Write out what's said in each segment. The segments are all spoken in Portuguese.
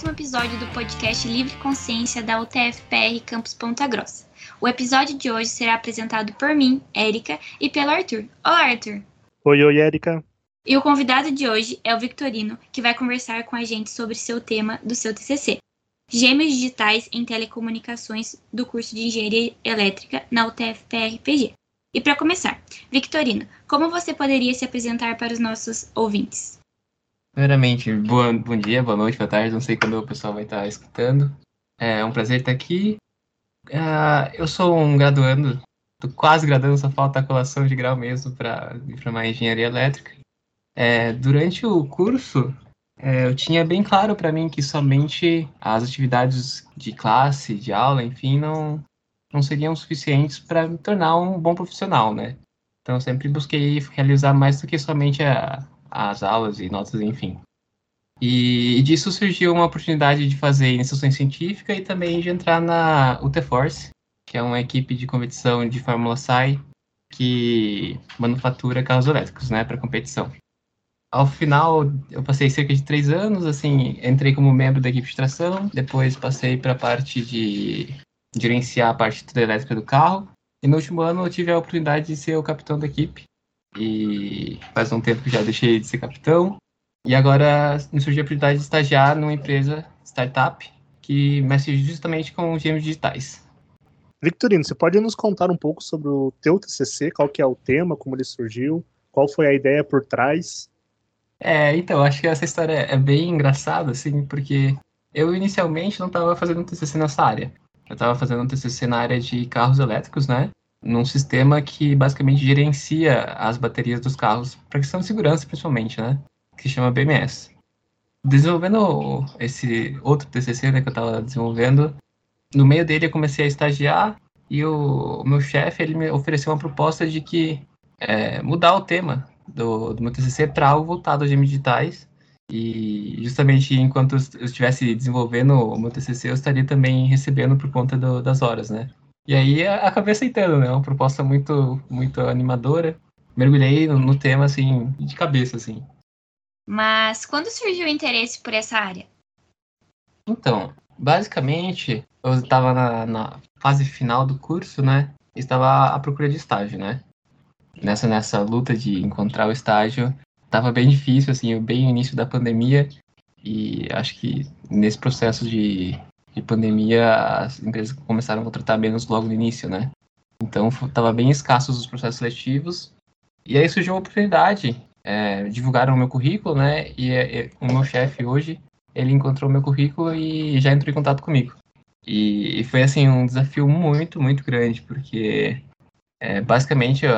mais um episódio do podcast Livre Consciência da UTF-PR Campus Ponta Grossa. O episódio de hoje será apresentado por mim, Érica, e pelo Arthur. Olá, Arthur. Oi, oi, Érica. E o convidado de hoje é o Victorino, que vai conversar com a gente sobre seu tema do seu TCC. Gêmeos digitais em telecomunicações do curso de Engenharia Elétrica na UTF-PR-PG. E para começar, Victorino, como você poderia se apresentar para os nossos ouvintes? Primeiramente, boa, bom dia, boa noite, boa tarde, não sei quando o pessoal vai estar escutando. É um prazer estar aqui. Uh, eu sou um graduando, tô quase graduando, só falta a colação de grau mesmo para para uma engenharia elétrica. É, durante o curso, é, eu tinha bem claro para mim que somente as atividades de classe, de aula, enfim, não, não seriam suficientes para me tornar um bom profissional, né? Então, eu sempre busquei realizar mais do que somente a, as aulas e notas, enfim. E, disso surgiu uma oportunidade de fazer iniciação científica e também de entrar na UT-Force, que é uma equipe de competição de Fórmula SAI que manufatura carros elétricos, né, para competição. Ao final, eu passei cerca de três anos, assim, entrei como membro da equipe de tração, depois passei para a parte de gerenciar a parte elétrica do carro, e no último ano eu tive a oportunidade de ser o capitão da equipe, e faz um tempo que já deixei de ser capitão. E agora me surgiu a oportunidade de estagiar numa empresa startup que mexe justamente com gêmeos digitais. Victorino, você pode nos contar um pouco sobre o teu TCC, qual que é o tema, como ele surgiu, qual foi a ideia por trás? É, então, acho que essa história é bem engraçada, assim, porque eu inicialmente não estava fazendo um TCC nessa área. Eu estava fazendo um TCC na área de carros elétricos, né? Num sistema que basicamente gerencia as baterias dos carros para questão de segurança, principalmente, né? Que se chama BMS. Desenvolvendo esse outro TCC né, que eu estava desenvolvendo, no meio dele eu comecei a estagiar e o, o meu chefe ele me ofereceu uma proposta de que é, mudar o tema do, do meu TCC para algo voltado aos games digitais e justamente enquanto eu estivesse desenvolvendo o meu TCC eu estaria também recebendo por conta do, das horas, né? E aí acabei aceitando, né? Uma proposta muito, muito animadora. Mergulhei no, no tema, assim, de cabeça, assim. Mas quando surgiu o interesse por essa área? Então, basicamente, eu estava na, na, fase final do curso, né? Estava à procura de estágio, né? Nessa, nessa luta de encontrar o estágio, estava bem difícil, assim, bem no início da pandemia. E acho que nesse processo de de pandemia, as empresas começaram a contratar menos logo no início, né? Então, estava bem escassos os processos seletivos. E aí surgiu uma oportunidade. É, divulgaram o meu currículo, né? E, e o meu chefe hoje, ele encontrou o meu currículo e já entrou em contato comigo. E, e foi, assim, um desafio muito, muito grande, porque é, basicamente eu,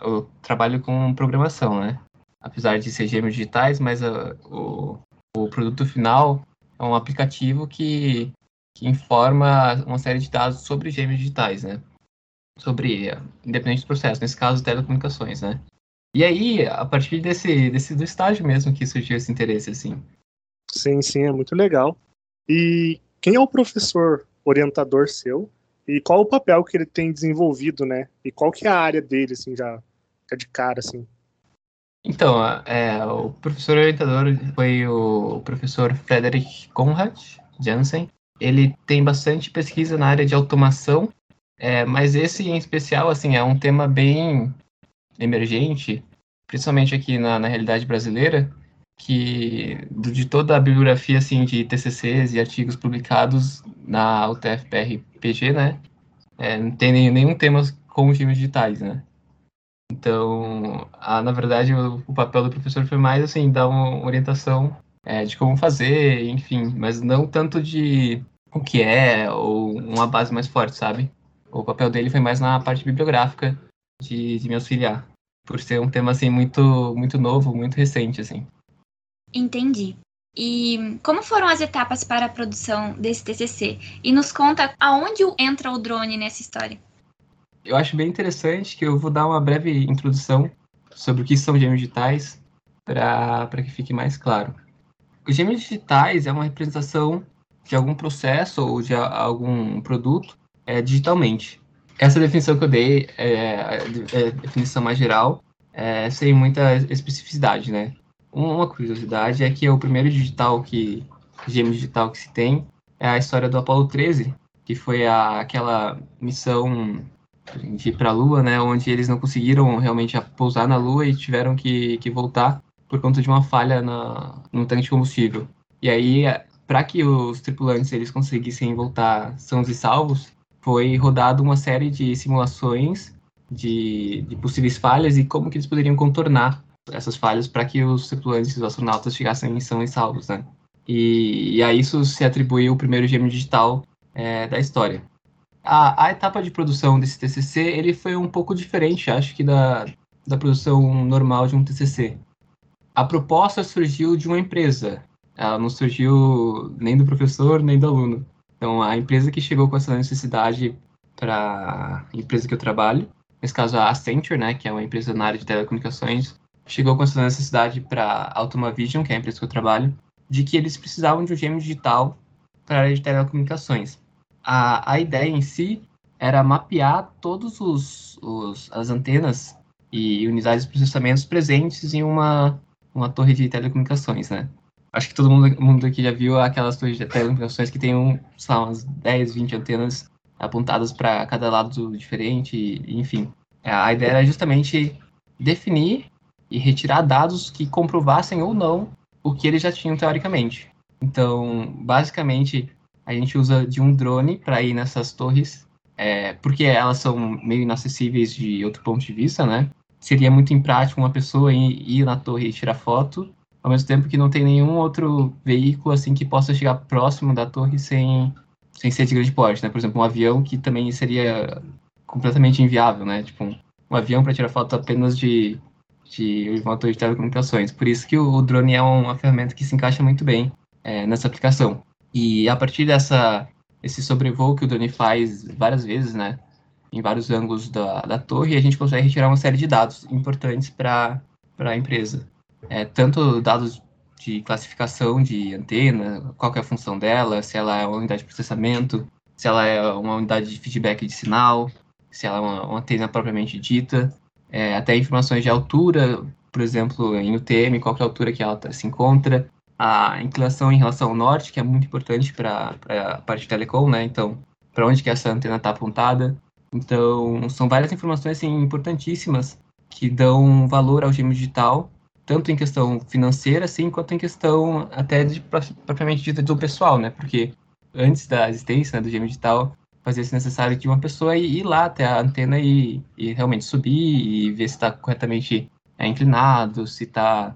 eu, trabalho com programação, né? Apesar de ser gêmeos digitais, mas a, o, o produto final é um aplicativo que que informa uma série de dados sobre gêmeos digitais, né? Sobre, independente do processo, nesse caso, telecomunicações, né? E aí, a partir desse, desse do estágio mesmo que surgiu esse interesse, assim. Sim, sim, é muito legal. E quem é o professor orientador seu? E qual o papel que ele tem desenvolvido, né? E qual que é a área dele, assim, já de cara, assim? Então, é, o professor orientador foi o professor Frederick Conrad Jansen, ele tem bastante pesquisa na área de automação, é, mas esse em especial, assim, é um tema bem emergente, principalmente aqui na, na realidade brasileira, que de toda a bibliografia assim de TCCs e artigos publicados na UTF-PR-PG, né, é, não tem nenhum tema com os times digitais, né. Então, a, na verdade, o, o, papel do professor foi mais assim dar uma orientação é, de como fazer, enfim, mas não tanto de o que é ou uma base mais forte, sabe? O papel dele foi mais na parte bibliográfica de, de me auxiliar, por ser um tema assim muito muito novo, muito recente assim. Entendi. E como foram as etapas para a produção desse TCC? E nos conta aonde entra o drone nessa história. Eu acho bem interessante que eu vou dar uma breve introdução sobre o que são gêmeos digitais para que fique mais claro. Os gêmeos digitais é uma representação de algum processo ou de algum produto é, digitalmente. Essa definição que eu dei é, é a definição mais geral, é, sem muita especificidade, né? Uma curiosidade é que o primeiro digital que, gêmeo digital que se tem é a história do Apollo 13, que foi a, aquela missão de ir para a Lua, né, onde eles não conseguiram realmente pousar na Lua e tiveram que, que voltar por conta de uma falha na, no tanque de combustível. E aí, para que os tripulantes eles conseguissem voltar sãos e salvos, foi rodado uma série de simulações de, de possíveis falhas e como que eles poderiam contornar essas falhas para que os tripulantes e os astronautas chegassem são e salvos, né? E, e, a isso se atribui o primeiro gêmeo digital é, da história. A, a, etapa de produção desse TCC ele foi um pouco diferente, acho que da, da produção normal de um TCC. A proposta surgiu de uma empresa, ela não surgiu nem do professor nem do aluno. Então, a empresa que chegou com essa necessidade para a empresa que eu trabalho, nesse caso a Accenture, né, que é uma empresa na área de telecomunicações, chegou com essa necessidade para a Automavision, que é a empresa que eu trabalho, de que eles precisavam de um gêmeo digital para a área de telecomunicações. A, a ideia em si era mapear todos os, os as antenas e unidades de processamento presentes em uma, uma torre de telecomunicações, né? Acho que todo mundo, mundo aqui já viu aquelas torres de telecomunicações que tem um, sei lá, umas 10, 20 antenas apontadas para cada lado diferente, enfim. A ideia era justamente definir e retirar dados que comprovassem ou não o que eles já tinham teoricamente. Então, basicamente, a gente usa de um drone para ir nessas torres, é, porque elas são meio inacessíveis de outro ponto de vista, né? Seria muito imprático uma pessoa ir, ir na torre e tirar foto, ao mesmo tempo que não tem nenhum outro veículo assim que possa chegar próximo da torre sem, sem ser de grande porte, né? Por exemplo, um avião que também seria completamente inviável, né? Tipo, um, um avião para tirar foto apenas de de motor de telecomunicações. Por isso que o drone é uma ferramenta que se encaixa muito bem é, nessa aplicação. E a partir dessa esse sobrevoo que o drone faz várias vezes, né, em vários ângulos da, da torre, a gente consegue retirar uma série de dados importantes para a empresa. É, tanto dados de classificação de antena, qual é a função dela, se ela é uma unidade de processamento, se ela é uma unidade de feedback de sinal, se ela é uma, uma antena propriamente dita, é, até informações de altura, por exemplo, em UTM, qual é a altura que ela tá, se encontra, a inclinação em relação ao norte, que é muito importante para a parte de telecom, né? Então, para onde que essa antena está apontada. Então, são várias informações assim, importantíssimas que dão valor ao gêmeo digital, tanto em questão financeira, assim, quanto em questão até de, propriamente dita do pessoal, né? Porque antes da existência né, do gêmeo digital, fazia-se necessário de uma pessoa ir, lá até a antena e, e realmente subir e ver se está corretamente é, inclinado, se, tá,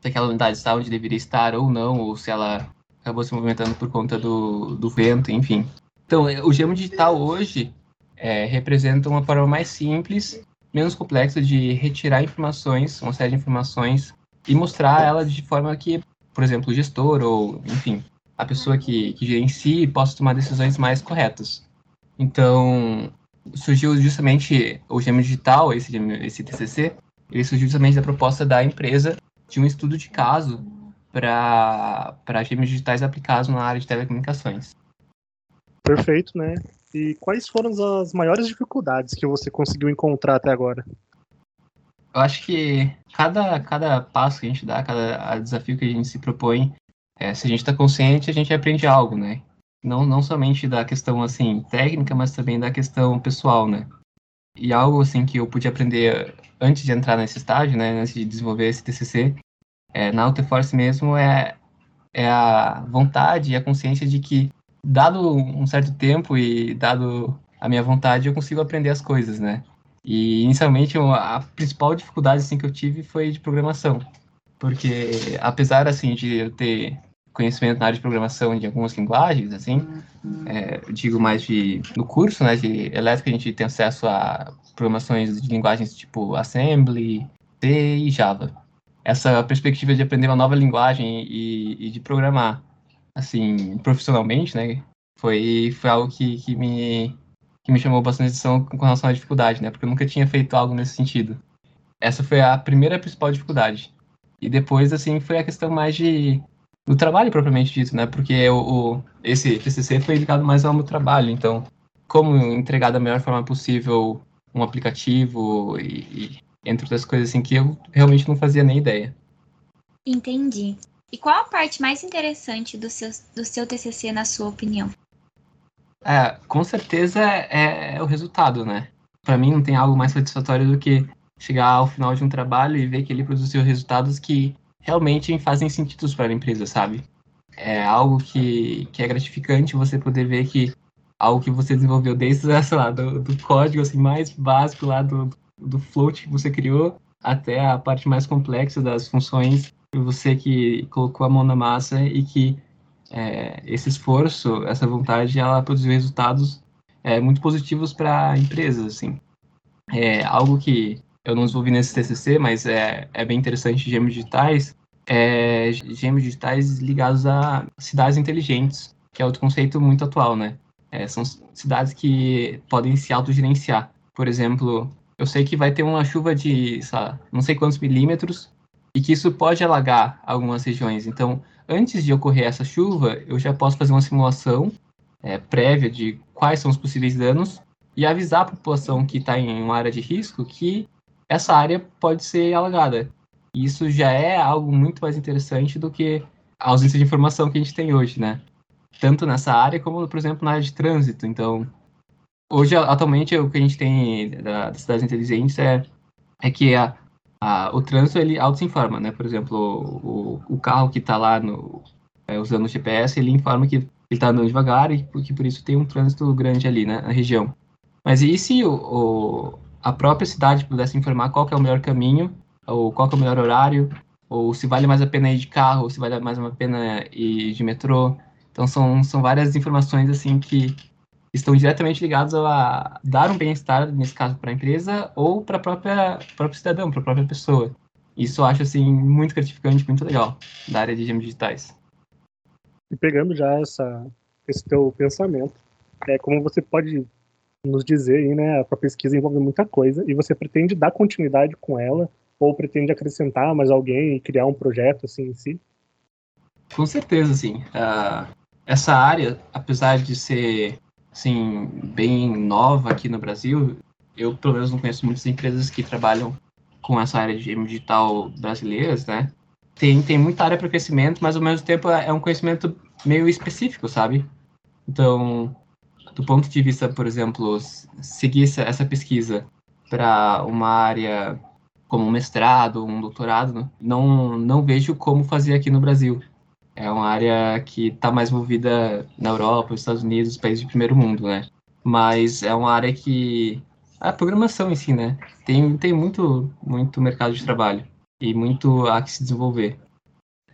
se aquela unidade está onde deveria estar ou não, ou se ela acabou se movimentando por conta do, do vento, enfim. Então, o gemo digital hoje é, representa uma forma mais simples, menos complexa de retirar informações, uma série de informações, e mostrar ela de forma que, por exemplo, o gestor ou, enfim, a pessoa que, que gerencia possa tomar decisões mais corretas. Então, surgiu justamente o Gêmeo Digital, esse, esse TCC, ele surgiu justamente da proposta da empresa de um estudo de caso para gêmeos digitais aplicados na área de telecomunicações. Perfeito, né? E quais foram as maiores dificuldades que você conseguiu encontrar até agora? Eu acho que cada, cada passo que a gente dá, cada desafio que a gente se propõe, é, se a gente está consciente, a gente aprende algo, né? não, não somente da questão assim técnica, mas também da questão pessoal, né? E algo assim que eu pude aprender antes de entrar nesse estágio, né, antes de desenvolver esse TCC, é, na Autoforce mesmo é é a vontade e a consciência de que dado um certo tempo e dado a minha vontade, eu consigo aprender as coisas, né? E inicialmente a principal dificuldade assim que eu tive foi de programação, porque apesar assim de eu ter conhecimento na área de programação de algumas linguagens, assim, é, digo mais de no curso, né, de elétrica a gente tem acesso a programações de linguagens tipo Assembly, C e Java. Essa perspectiva de aprender uma nova linguagem e, e de programar, assim, profissionalmente, né, foi, foi algo que, que me que me chamou bastante atenção com relação à dificuldade, né, porque eu nunca tinha feito algo nesse sentido. Essa foi a primeira principal dificuldade. E depois, assim, foi a questão mais de do trabalho propriamente dito, né? Porque o, o, esse TCC foi ligado mais ao meu trabalho, então como entregar da melhor forma possível um aplicativo e, e entre outras coisas assim que eu realmente não fazia nem ideia. Entendi. E qual a parte mais interessante do seu, do seu TCC, na sua opinião? É, com certeza é, é o resultado, né? Para mim não tem algo mais satisfatório do que chegar ao final de um trabalho e ver que ele produziu resultados que realmente fazem sentido para a empresa, sabe? É algo que, que é gratificante você poder ver que algo que você desenvolveu desde, sei lá, do, do código assim, mais básico lá do, do float que você criou até a parte mais complexa das funções você que colocou a mão na massa e que é, esse esforço, essa vontade, ela produziu resultados é, muito positivos para empresas, assim. É algo que eu não desenvolvi nesse TCC, mas é, é bem interessante, gêmeos digitais, é gêmeos digitais ligados a cidades inteligentes, que é outro conceito muito atual, né? É, são cidades que podem se autogerenciar. Por exemplo, eu sei que vai ter uma chuva de, sabe, não sei quantos milímetros, e que isso pode alagar algumas regiões. Então, antes de ocorrer essa chuva, eu já posso fazer uma simulação é, prévia de quais são os possíveis danos e avisar a população que está em uma área de risco que essa área pode ser alagada. E isso já é algo muito mais interessante do que a ausência de informação que a gente tem hoje, né? Tanto nessa área como, por exemplo, na área de trânsito. Então, hoje, atualmente, o que a gente tem das cidades inteligentes é, é que a, a, o trânsito ele auto se informa, né? Por exemplo, o, o carro que está lá no, é, usando o GPS, ele informa que ele está andando devagar e que por isso tem um trânsito grande ali, né, na região. Mas e se o, o, a própria cidade pudesse informar qual é o melhor caminho, ou qual é o melhor horário, ou se vale mais a pena ir de carro, ou se vale mais a pena ir de metrô. Então são, são várias informações assim que estão diretamente ligados a dar um bem-estar, nesse caso, para a empresa ou para o próprio cidadão, para a própria pessoa. Isso eu acho, assim, muito gratificante, muito legal, da área de gêmeos digitais. E pegando já essa, esse teu pensamento, é como você pode nos dizer aí, né, a pesquisa envolve muita coisa e você pretende dar continuidade com ela ou pretende acrescentar mais alguém e criar um projeto assim em si? Com certeza, sim. Uh, essa área, apesar de ser assim, bem nova aqui no Brasil. Eu, pelo menos, não conheço muitas empresas que trabalham com essa área de game digital brasileiras, né? Tem, tem muita área para crescimento, mas ao mesmo tempo é um conhecimento meio específico, sabe? Então, do ponto de vista, por exemplo, seguir essa pesquisa para uma área como um mestrado, um doutorado, não, não vejo como fazer aqui no Brasil. É uma área que está mais movida na Europa, nos Estados Unidos, países de primeiro mundo, né? Mas é uma área que a programação em si, né? Tem, tem muito, muito mercado de trabalho e muito a que se desenvolver.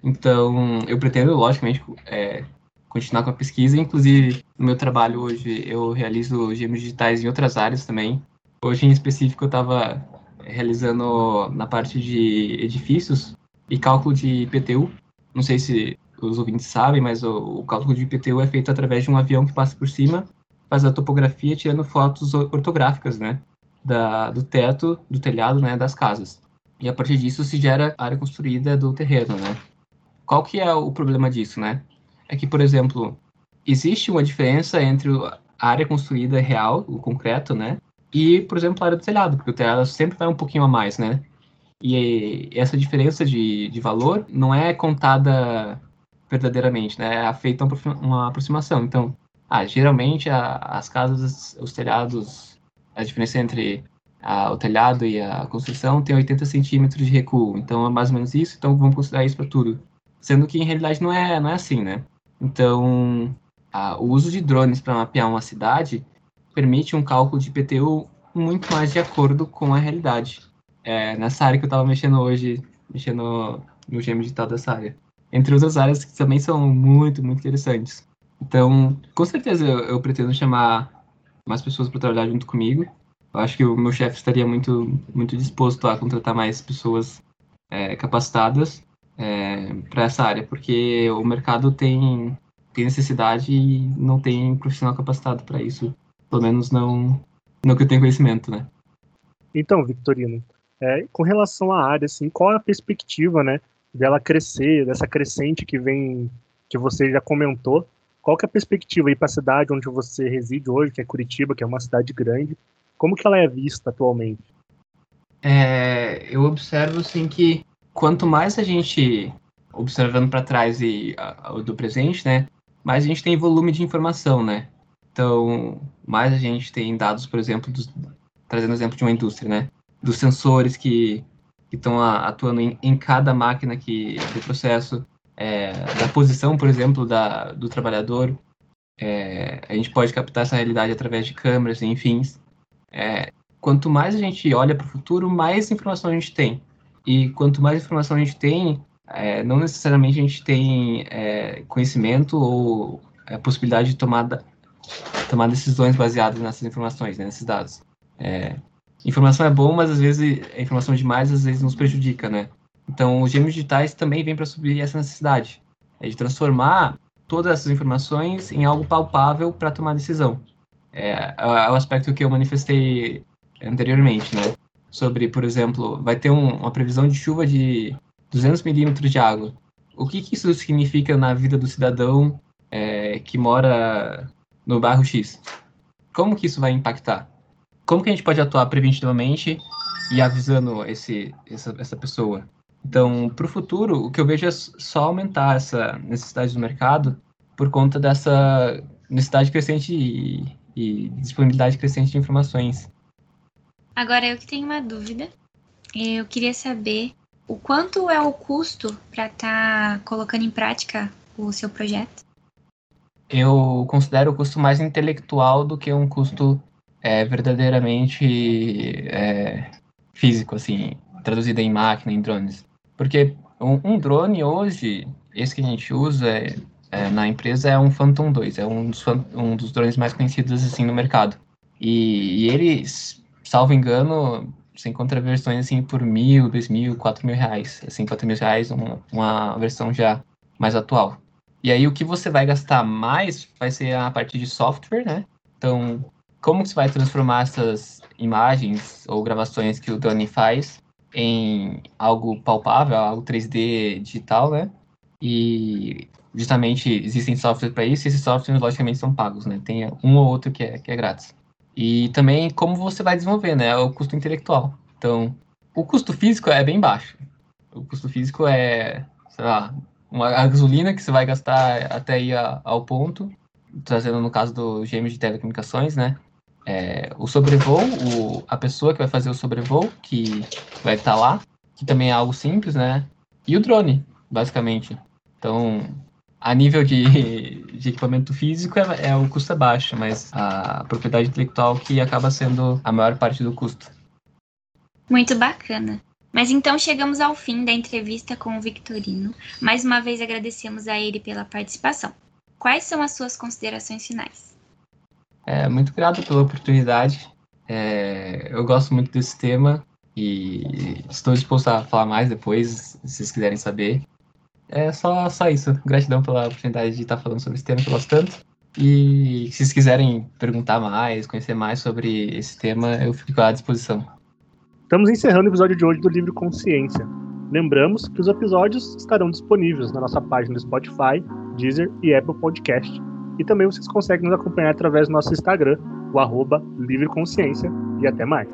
Então, eu pretendo, logicamente, é, continuar com a pesquisa. Inclusive, no meu trabalho hoje, eu realizo gêmeos digitais em outras áreas também. Hoje, em específico, eu estava realizando na parte de edifícios e cálculo de IPTU. Não sei se os ouvintes sabem, mas o, o cálculo de IPTU é feito através de um avião que passa por cima, faz a topografia tirando fotos ortográficas, né? Da, do teto, do telhado, né? Das casas. E a partir disso se gera a área construída do terreno, né? Qual que é o problema disso, né? É que, por exemplo, existe uma diferença entre a área construída real, o concreto, né? E, por exemplo, a área do telhado, porque o telhado sempre vai um pouquinho a mais, né? E essa diferença de, de valor não é contada verdadeiramente, né? É feita uma aproximação. Então, ah, geralmente a, as casas, os telhados, a diferença entre a, o telhado e a construção tem 80 centímetros de recuo. Então, é mais ou menos isso. Então, vamos considerar isso para tudo. Sendo que, em realidade, não é, não é assim, né? Então, a, o uso de drones para mapear uma cidade permite um cálculo de PTU muito mais de acordo com a realidade. É, nessa área que eu estava mexendo hoje, mexendo no gêmeo digital dessa área entre outras áreas que também são muito, muito interessantes. Então, com certeza eu, eu pretendo chamar mais pessoas para trabalhar junto comigo. Eu acho que o meu chefe estaria muito, muito disposto a contratar mais pessoas é, capacitadas é, para essa área, porque o mercado tem, tem necessidade e não tem profissional capacitado para isso. Pelo menos não, não que eu tenho conhecimento, né? Então, Victorino, é, com relação à área, assim, qual é a perspectiva, né, dela crescer, dessa crescente que vem, que você já comentou. Qual que é a perspectiva aí para a cidade onde você reside hoje, que é Curitiba, que é uma cidade grande? Como que ela é vista atualmente? É, eu observo assim que quanto mais a gente observando para trás e uh, do presente, né? Mais a gente tem volume de informação, né? Então, mais a gente tem dados, por exemplo, dos, trazendo exemplo de uma indústria, né? Dos sensores que estão atuando em, em, cada máquina que do processo, é, da posição, por exemplo, da, do trabalhador. É, a gente pode captar essa realidade através de câmeras, enfim. É, quanto mais a gente olha para o futuro, mais informação a gente tem. E quanto mais informação a gente tem, é, não necessariamente a gente tem é, conhecimento ou a é, possibilidade de tomar, tomar decisões baseadas nessas informações, né, nesses dados. É, informação é bom, mas às vezes a informação demais às vezes nos prejudica, né? Então, os gêmeos digitais também vêm para subir essa necessidade, é de transformar todas essas informações em algo palpável para tomar decisão. É, é, é o aspecto que eu manifestei anteriormente, né? Sobre, por exemplo, vai ter um, uma previsão de chuva de 200 milímetros de água. O que, que, isso significa na vida do cidadão é, que mora no bairro X? Como que isso vai impactar? Como que a gente pode atuar preventivamente e avisando esse, essa, essa pessoa? Então, para o futuro, o que eu vejo é só aumentar essa necessidade do mercado por conta dessa necessidade crescente e, e disponibilidade crescente de informações. Agora, eu que tenho uma dúvida. Eu queria saber o quanto é o custo para estar tá colocando em prática o seu projeto? Eu considero o custo mais intelectual do que um custo é, verdadeiramente é, físico, assim, traduzido em máquina, em drones. Porque um, um drone hoje, esse que a gente usa é, é, na empresa é um Phantom 2, é um dos, um dos drones mais conhecidos assim no mercado. E, e ele, salvo engano, você encontra versões assim por mil, dois mil, quatro mil reais. Assim, quatro mil reais, uma, uma versão já mais atual. E aí o que você vai gastar mais vai ser a parte de software, né? Então, como você vai transformar essas imagens ou gravações que o drone faz em algo palpável, algo 3D digital, né? E justamente existem softwares para isso, e esses softwares logicamente são pagos, né? Tem um ou outro que é, que é grátis. E também como você vai desenvolver, né? O custo intelectual. Então, o custo físico é bem baixo. O custo físico é, sei lá, uma gasolina que você vai gastar até ir ao ponto, trazendo no caso do GM de telecomunicações, né? É, o sobrevoo, o, a pessoa que vai fazer o sobrevoo, que vai estar lá, que também é algo simples, né? E o drone, basicamente. Então, a nível de, de equipamento físico, é, é, o custo é baixo, mas a propriedade intelectual que acaba sendo a maior parte do custo. Muito bacana. Mas então chegamos ao fim da entrevista com o Victorino. Mais uma vez agradecemos a ele pela participação. Quais são as suas considerações finais? É, muito grato pela oportunidade. É, eu gosto muito desse tema e estou disposto a falar mais depois, se vocês quiserem saber. É só, só isso. Gratidão pela oportunidade de estar falando sobre esse tema que eu gosto tanto. E se vocês quiserem perguntar mais, conhecer mais sobre esse tema, eu fico à disposição. Estamos encerrando o episódio de hoje do Livro Consciência. Lembramos que os episódios estarão disponíveis na nossa página do Spotify, Deezer e Apple Podcast e também vocês conseguem nos acompanhar através do nosso Instagram, o arroba Livre Consciência. E até mais.